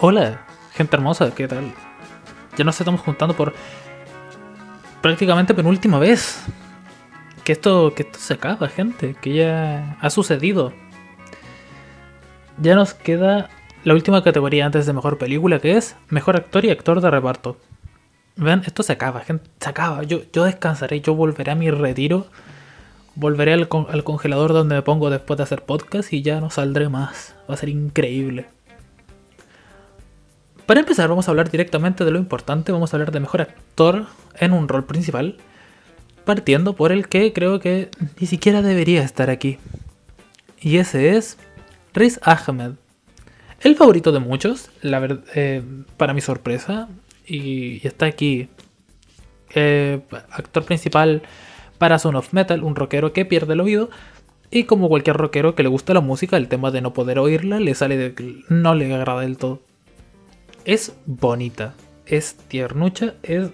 Hola, gente hermosa, ¿qué tal? Ya nos estamos juntando por prácticamente penúltima vez. Que esto, que esto se acaba, gente, que ya ha sucedido. Ya nos queda la última categoría antes de mejor película, que es mejor actor y actor de reparto. Vean, esto se acaba, gente, se acaba. Yo, yo descansaré, yo volveré a mi retiro. Volveré al, al congelador donde me pongo después de hacer podcast y ya no saldré más. Va a ser increíble. Para empezar, vamos a hablar directamente de lo importante. Vamos a hablar de mejor actor en un rol principal. Partiendo por el que creo que ni siquiera debería estar aquí. Y ese es Riz Ahmed. El favorito de muchos, la eh, para mi sorpresa. Y, está aquí. Eh, actor principal para Son of Metal, un rockero que pierde el oído. Y como cualquier rockero que le gusta la música, el tema de no poder oírla le sale de, no le agrada del todo es bonita, es tiernucha, es...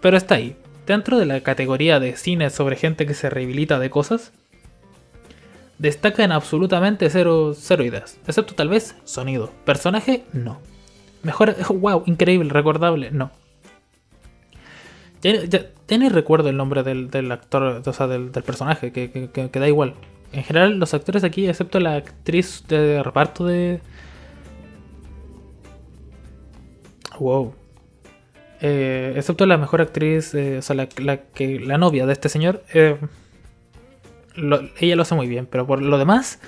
Pero está ahí. Dentro de la categoría de cine sobre gente que se rehabilita de cosas, destaca en absolutamente cero, cero ideas, excepto tal vez sonido. Personaje, no. Mejor, wow, increíble, recordable, no. Ya, ni recuerdo el nombre del, actor, o sea, del, personaje, que, que, da igual. En general, los actores aquí, excepto la actriz de reparto de, Wow. Eh, excepto la mejor actriz, eh, o sea, la, que, la novia de este señor, eh, ella lo hace muy bien, pero por lo demás,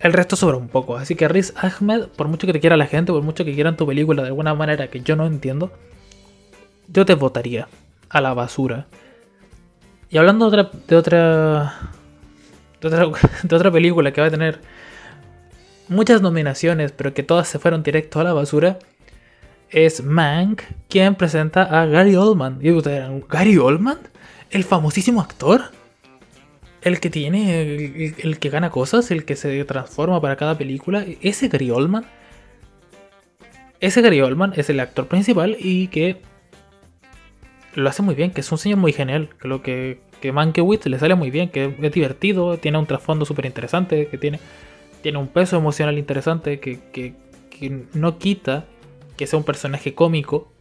el resto sobra un poco. Así que Riz Ahmed, por mucho que te quiera la gente, por mucho que quieran tu película de alguna manera que yo no entiendo, yo te votaría a la basura. Y hablando de otra, de otra, de otra, de otra película que va a tener muchas nominaciones, pero que todas se fueron directo a la basura, es Mank quien presenta a Gary Oldman. Y ustedes ¿Gary Oldman? ¿El famosísimo actor? ¿El que tiene, el, que gana cosas, el que se transforma para cada película? ¿Ese Gary Oldman? Ese Gary Oldman es el actor principal y que lo hace muy bien, que es un señor muy genial, que lo que, que Mankiewicz le sale muy bien, que es divertido, tiene un trasfondo súper interesante, que tiene tiene un peso emocional interesante que, no quita que sea un personaje cómico,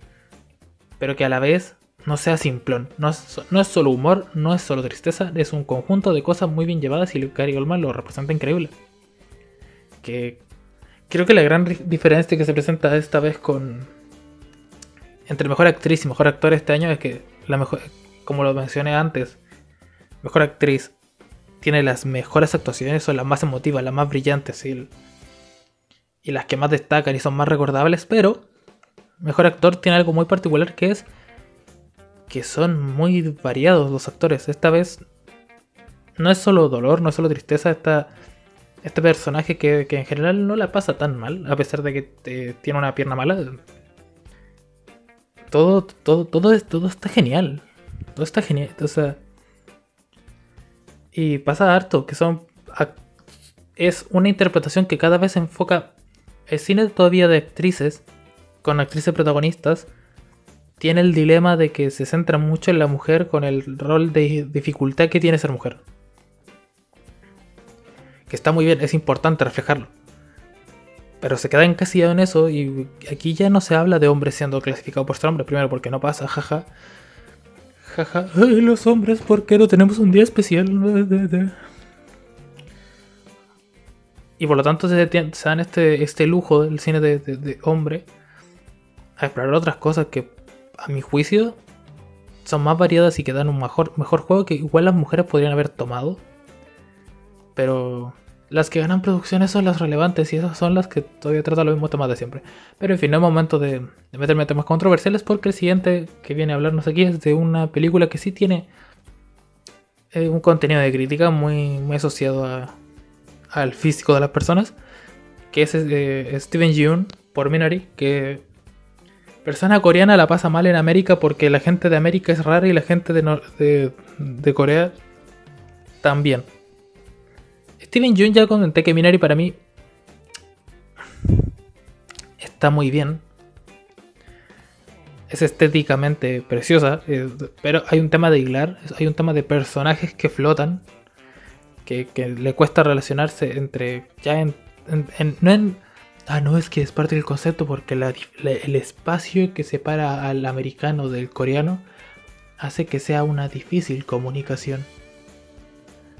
pero que a la vez no sea simplón. No es, no es solo humor, no es solo tristeza, es un conjunto de cosas muy bien llevadas y Gary Oldman lo representa increíble. Que creo que la gran diferencia que se presenta esta vez con entre mejor actriz y mejor actor este año es que la mejor, como lo mencioné antes, mejor actriz tiene las mejores actuaciones, son las más emotivas, las más brillantes y, las que más destacan y son más recordables, pero mejor actor tiene algo muy particular que es que son muy variados los actores. Esta vez no es solo dolor, no es solo tristeza, esta, este personaje que, en general no la pasa tan mal, a pesar de que tiene una pierna mala. Todo, todo, todo, todo está genial. Todo está genial. O sea, y pasa harto, que son. Es una interpretación que cada vez enfoca. El cine todavía de actrices, con actrices protagonistas, tiene el dilema de que se centra mucho en la mujer con el rol de dificultad que tiene ser mujer. Que está muy bien, es importante reflejarlo. Pero se queda encasillado en eso y aquí ya no se habla de hombres siendo clasificados por ser hombre, primero porque no pasa, jaja. Jaja, Ay, los hombres, ¿por qué no tenemos un día especial? Y por lo tanto se, dan este, este lujo del cine de, hombre a explorar otras cosas que a mi juicio son más variadas y que dan un mejor juego que igual las mujeres podrían haber tomado. Pero las que ganan producciones son las relevantes y esas son las que todavía tratan los mismos temas de siempre. Pero en fin, no es momento de, meterme en temas controversiales porque el siguiente que viene a hablarnos aquí es de una película que sí tiene eh, un contenido de crítica muy, muy asociado al físico de las personas, que es eh, Steven Yeun por Minari, que persona coreana la pasa mal en América porque la gente de América es rara y la gente de, de Corea también. Steven Yeun ya comenté que Minari para mí está muy bien. Es estéticamente preciosa, pero hay un tema de hilar, hay un tema de personajes que flotan, que, le cuesta relacionarse entre ya en, no, ah, no, es que es parte del concepto porque el espacio que separa al americano del coreano hace que sea una difícil comunicación.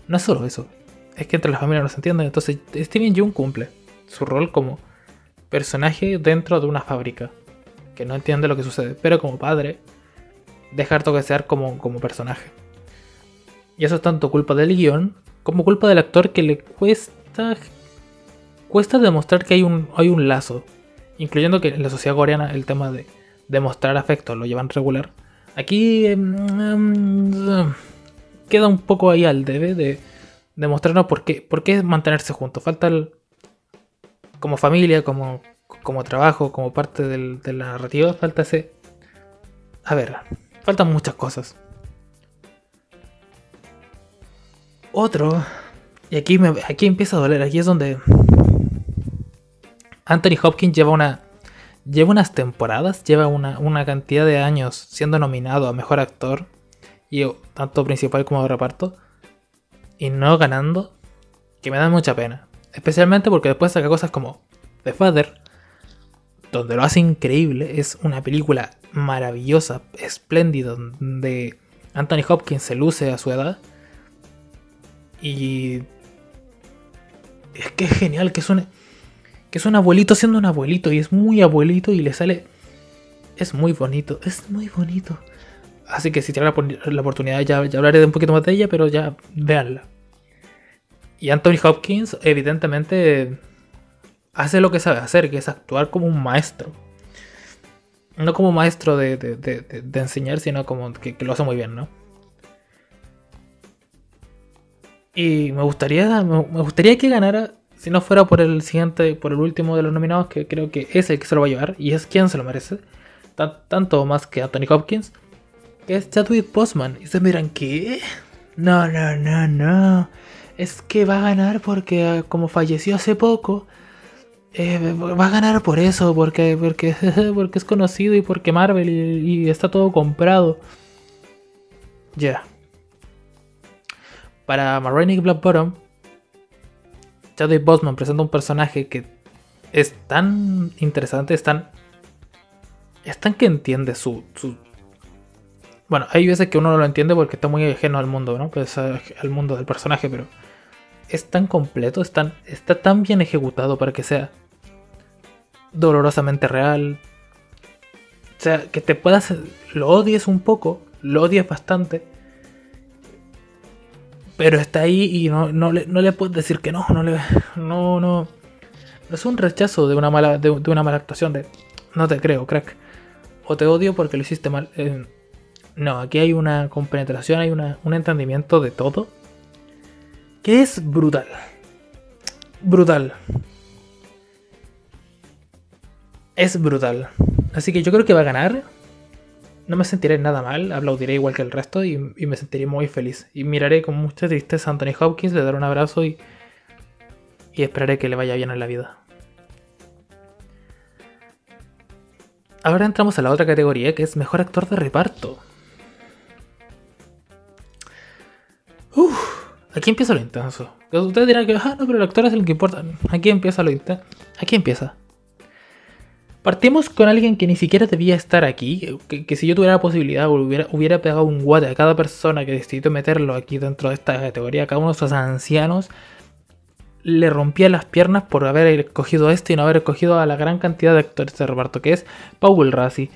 No es solo eso, es que entre las familias no se entienden. Entonces, Steven Yeun cumple su rol como personaje dentro de una fábrica que no entiende lo que sucede, pero como padre, deja harto que ser como, como personaje. Y eso es tanto culpa del guion como culpa del actor que le cuesta cuesta demostrar que hay un, hay un lazo. Incluyendo que en la sociedad coreana el tema de demostrar afecto lo llevan regular. Aquí em, em, queda un poco ahí al debe de demostrarnos por qué, por qué mantenerse juntos. Falta como familia, como, como trabajo, como parte de la narrativa, falta ese... A ver, faltan muchas cosas. Otro, y aquí, me, aquí empieza a doler, aquí es donde Anthony Hopkins lleva una lleva unas temporadas, lleva una, una cantidad de años siendo nominado a mejor actor, y tanto principal como de reparto, y no ganando, que me da mucha pena. Especialmente porque después saca cosas como The Father, donde lo hace increíble, es una película maravillosa, espléndida, donde Anthony Hopkins se luce a su edad. Y es que es genial, que es un, que es un abuelito siendo un abuelito y es muy abuelito y le sale... Es muy bonito, es muy bonito. Así que si tiene la, la oportunidad ya, ya, hablaré de un poquito más de ella, pero ya véanla. Y Anthony Hopkins evidentemente hace lo que sabe hacer, que es actuar como un maestro. No como maestro de, enseñar, sino como que, que, lo hace muy bien, ¿no? Y me gustaría, me gustaría que ganara si no fuera por el siguiente, por el último de los nominados, que creo que es el que se lo va a llevar, y es quien se lo merece, tanto más que Anthony Hopkins, que es Chadwick Boseman. Y se miran, ¿qué? No, no, no, no. Es que va a ganar porque como falleció hace poco, eh, va a ganar por eso, porque, porque, porque es conocido y porque Marvel y, está todo comprado. Ya. Para Marinic Black Bottom, Chadwick Boseman presenta un personaje que es tan interesante, es tan. Es tan que entiende su, su. Bueno, hay veces que uno no lo entiende porque está muy ajeno al mundo, ¿no? Pues al mundo del personaje, pero. Es tan completo, está tan bien ejecutado para que sea dolorosamente real. O sea, que te puedas. Lo odies un poco, lo odies bastante pero está ahí y no, no, le, puedes decir que no, no le, no, no, es un rechazo de una mala, de, de, una mala actuación de, no te creo, crack, o te odio porque lo hiciste mal. Eh, no, aquí hay una compenetración, hay una, un entendimiento de todo que es brutal, brutal, es brutal. Así que yo creo que va a ganar no me sentiré nada mal, aplaudiré igual que el resto y, me sentiré muy feliz. Y miraré con mucha tristeza a Anthony Hopkins, le daré un abrazo y, y esperaré que le vaya bien en la vida. Ahora entramos a la otra categoría que es mejor actor de reparto. Uf, aquí empieza lo intenso. Ustedes dirán que, ah, no, pero el actor es el que importa. Aquí empieza lo intenso. Aquí empieza. Partimos con alguien que ni siquiera debía estar aquí, que, si yo tuviera la posibilidad hubiera, hubiera, pegado un guate a cada persona que decidió meterlo aquí dentro de esta categoría, cada uno de esos ancianos, le rompía las piernas por haber escogido a este y no haber escogido a la gran cantidad de actores de reparto, que es Paul Rassi.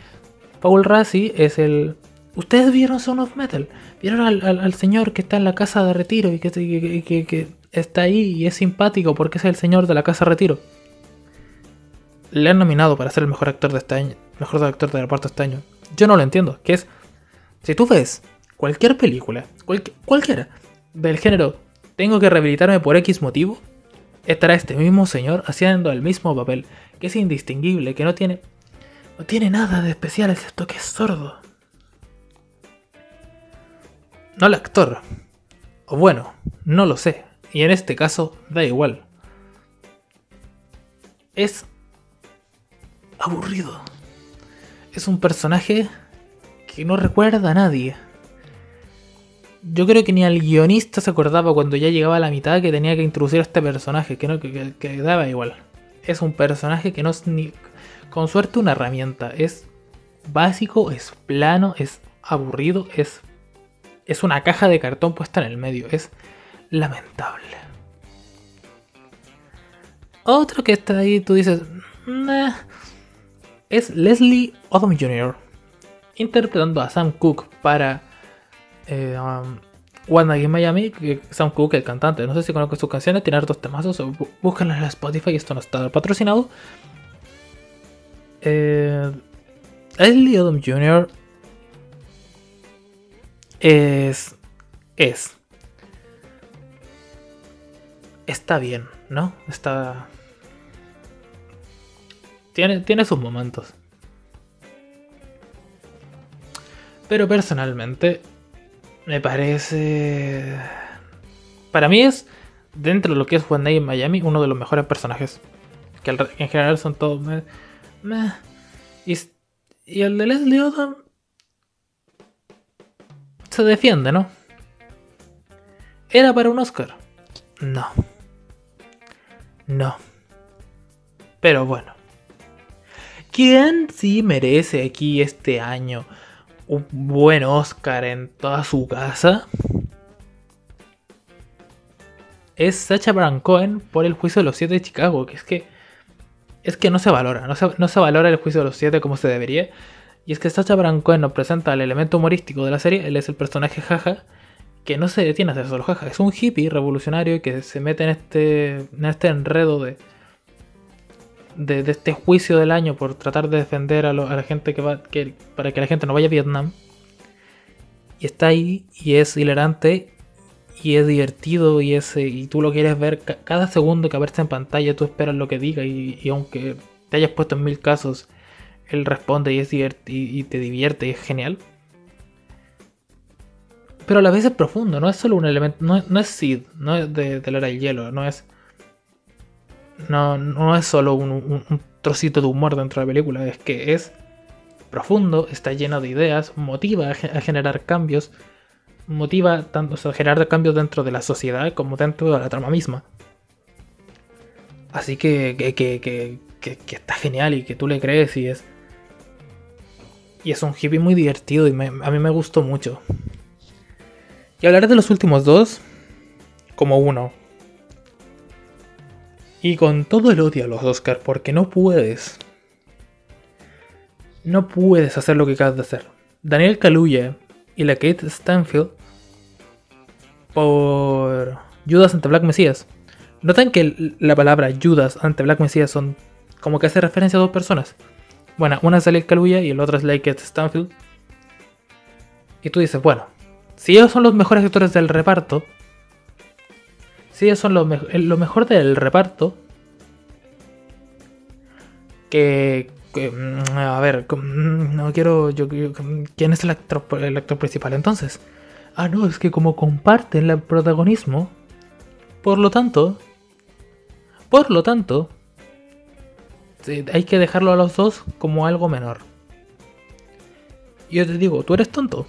Paul Rassi es el... ¿Ustedes vieron Son of Metal? ¿Vieron al, al, señor que está en la casa de retiro y que, que, que, está ahí y es simpático porque es el señor de la casa de retiro? le han nominado para ser el mejor actor de este año, mejor actor de reparto este año. Yo no lo entiendo, que es si tú ves cualquier película, cual, cualquiera del género, tengo que rehabilitarme por X motivo, estará este mismo señor haciendo el mismo papel, que es indistinguible, que no tiene no tiene nada de especial excepto que es sordo. No el actor. O bueno, no lo sé. Y en este caso da igual. Es aburrido. Es un personaje que no recuerda a nadie. Yo creo que ni al guionista se acordaba cuando ya llegaba a la mitad que tenía que introducir a este personaje, que, no, que, que daba igual. es un personaje que no es ni con suerte una herramienta. Es básico, es plano, es aburrido, es, es una caja de cartón puesta en el medio. Es lamentable. Otro que está ahí, tú dices, es Leslie Odom Jr. interpretando a Sam Cooke para eh, um, One Night in Miami. Sam Cooke, el cantante, no sé si conozco sus canciones, tiene hartos temazos, búsquenlas en Spotify, esto no está patrocinado. Eh, Leslie Odom Jr. es. es. Está bien, ¿no? Está. Tiene, tiene sus momentos. Pero personalmente, me parece. Para mí es, dentro de lo que es One Day Miami, uno de los mejores personajes. Que en general son todos. Y, el de Leslie Odom. Se defiende, ¿no? ¿Era para un Oscar? No. No. Pero bueno. ¿Quién sí merece aquí este año un buen Oscar en toda su casa? Es Sacha Baron Cohen por el juicio de los siete de Chicago, que es que es que no se valora, no se, valora el juicio de los siete como se debería. Y es que Sacha Baron nos presenta el elemento humorístico de la serie, él es el personaje jaja, que no se detiene a hacer solo jaja, es un hippie revolucionario que se mete en este, en este enredo de, de, este juicio del año por tratar de defender a, la gente que va, para que la gente no vaya a Vietnam. Y está ahí y es hilarante y es divertido y, es, y tú lo quieres ver cada segundo que aparece en pantalla, tú esperas lo que diga y, aunque te hayas puesto en mil casos, él responde y, es y, te divierte y es genial. Pero a la vez es profundo, no es solo un elemento, no, es Sid, no es de, de la era del hielo, no es no, no es solo un, trocito de humor dentro de la película, es que es profundo, está lleno de ideas, motiva a, generar cambios, motiva tanto a generar cambios dentro de la sociedad como dentro de la trama misma. Así que, que, que, que está genial y que tú le crees y es. Y es un hippie muy divertido y a mí me gustó mucho. Y hablaré de los últimos dos como uno, y con todo el odio a los Oscars, porque no puedes. No puedes hacer lo que acabas de hacer. Daniel Kaluuya y la Kate Stanfield por Judas ante Black Messiah. Notan que la palabra Judas ante Black Messiah son como que hace referencia a dos personas. Bueno, una es Daniel Kaluuya y el otro es la Kate Stanfield. Y tú dices, bueno, si ellos son los mejores actores del reparto, si ellos son lo, lo mejor del reparto, que, mm, a ver, mm, no quiero, yo, ¿quién es el actor, el actor principal entonces? Ah, no, es que como comparten el protagonismo, por lo tanto, por lo tanto, hay que dejarlo a los dos como algo menor. Yo te digo, tú eres tonto.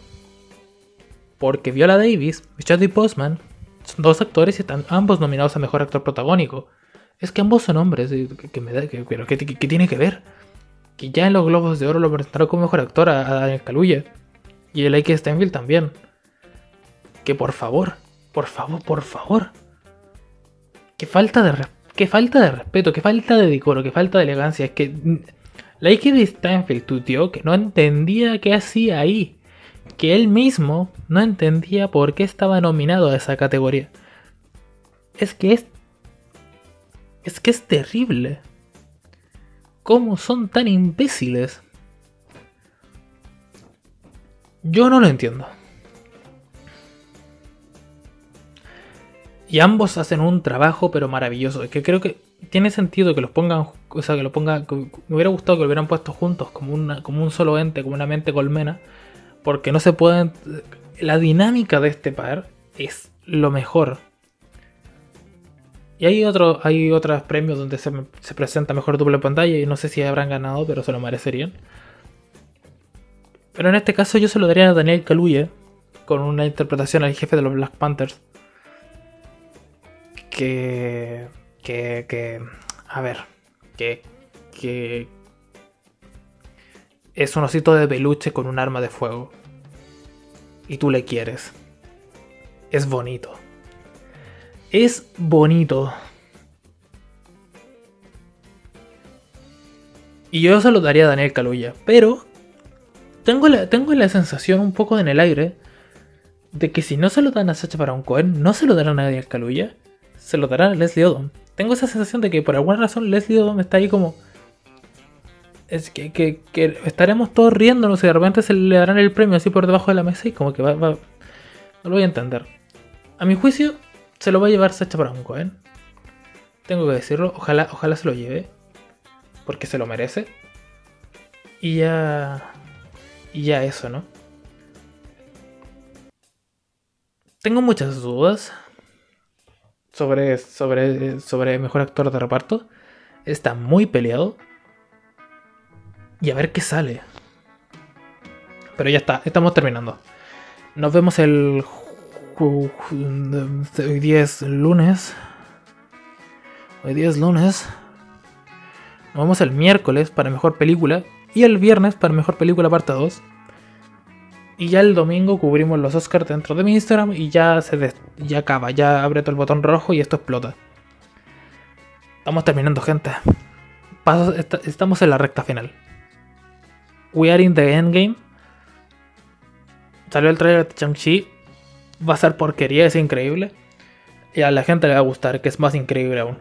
Porque Viola Davis y Chadwick Postman son dos actores y están ambos nominados a Mejor Actor Protagónico. Es que ambos son hombres, que, me da, pero ¿qué, tiene que ver? Que ya en los Globos de Oro lo presentaron como mejor actor a, Daniel Kaluuya. Y el Ike Steinfield también. Que por favor, por favor, por favor. Que falta de, que falta de respeto, que falta de decoro, que falta de elegancia. Es que Ike Steinfield tuteó que no entendía qué hacía ahí. Que él mismo no entendía por qué estaba nominado a esa categoría. Es que es es que es terrible. ¿Cómo son tan imbéciles? Yo no lo entiendo. Y ambos hacen un trabajo pero maravilloso. Es que creo que tiene sentido que los pongan, o sea, que lo pongan, me hubiera gustado que lo hubieran puesto juntos como, una, como un solo ente, como una mente colmena, porque no se pueden, la dinámica de este par es lo mejor. Y hay, otro, hay otros premios donde se, presenta mejor doble pantalla y no sé si habrán ganado, pero se lo merecerían. Pero en este caso yo se lo daría a Daniel Kaluuya con una interpretación al jefe de los Black Panthers. Que, que, que, a ver, que, que es un osito de peluche con un arma de fuego. Y tú le quieres. Es bonito. Es bonito. Y yo se lo daría a Daniel Caluya. Pero tengo la, tengo la sensación un poco en el aire de que si no se lo dan a Sacha Baron Cohen, no se lo darán a Daniel Caluya, se lo darán a Leslie Odom. Tengo esa sensación de que por alguna razón Leslie Odom está ahí como. Es que, que, estaremos todos riéndonos y de repente se le darán el premio así por debajo de la mesa y como que va. No lo voy a entender. A mi juicio, se lo va a llevar Sacha Baron Cohen. Tengo que decirlo. Ojalá, ojalá se lo lleve. Porque se lo merece. Y ya. Y ya eso, ¿no? Tengo muchas dudas sobre, sobre, sobre mejor actor de reparto. Está muy peleado. Y a ver qué sale. Pero ya está, estamos terminando. Nos vemos el. Hoy día es lunes. Hoy día es lunes. Nos vemos el miércoles para mejor película. Y el viernes para mejor película parte 2. Y ya el domingo cubrimos los Oscars dentro de mi Instagram y ya se ya acaba, ya abre todo el botón rojo y esto explota. Estamos terminando, gente. estamos en la recta final. We are in the endgame. Salió el trailer de Chang-Chi. Va a ser porquería, es increíble. Y a la gente le va a gustar, que es más increíble aún.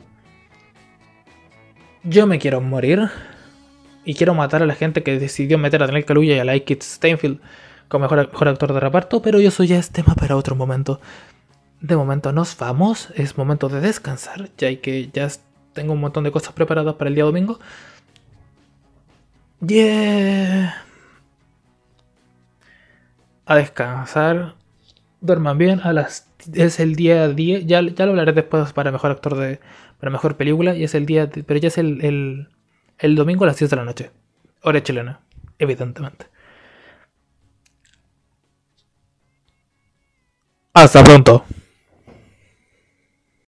Yo me quiero morir. Y quiero matar a la gente que decidió meter a Daniel Kaluuya y a Like It Mejor, mejor actor de reparto, pero eso ya es tema para otro momento. De momento nos vamos, es momento de descansar, ya que ya tengo un montón de cosas preparadas para el día domingo. Yeah. A descansar, duerman bien, a las es el día 10, ya, ya lo hablaré después para mejor actor de para mejor película y es el día, pero ya es el, el, el domingo a las 10 de la noche, hora chilena, evidentemente. Hasta pronto.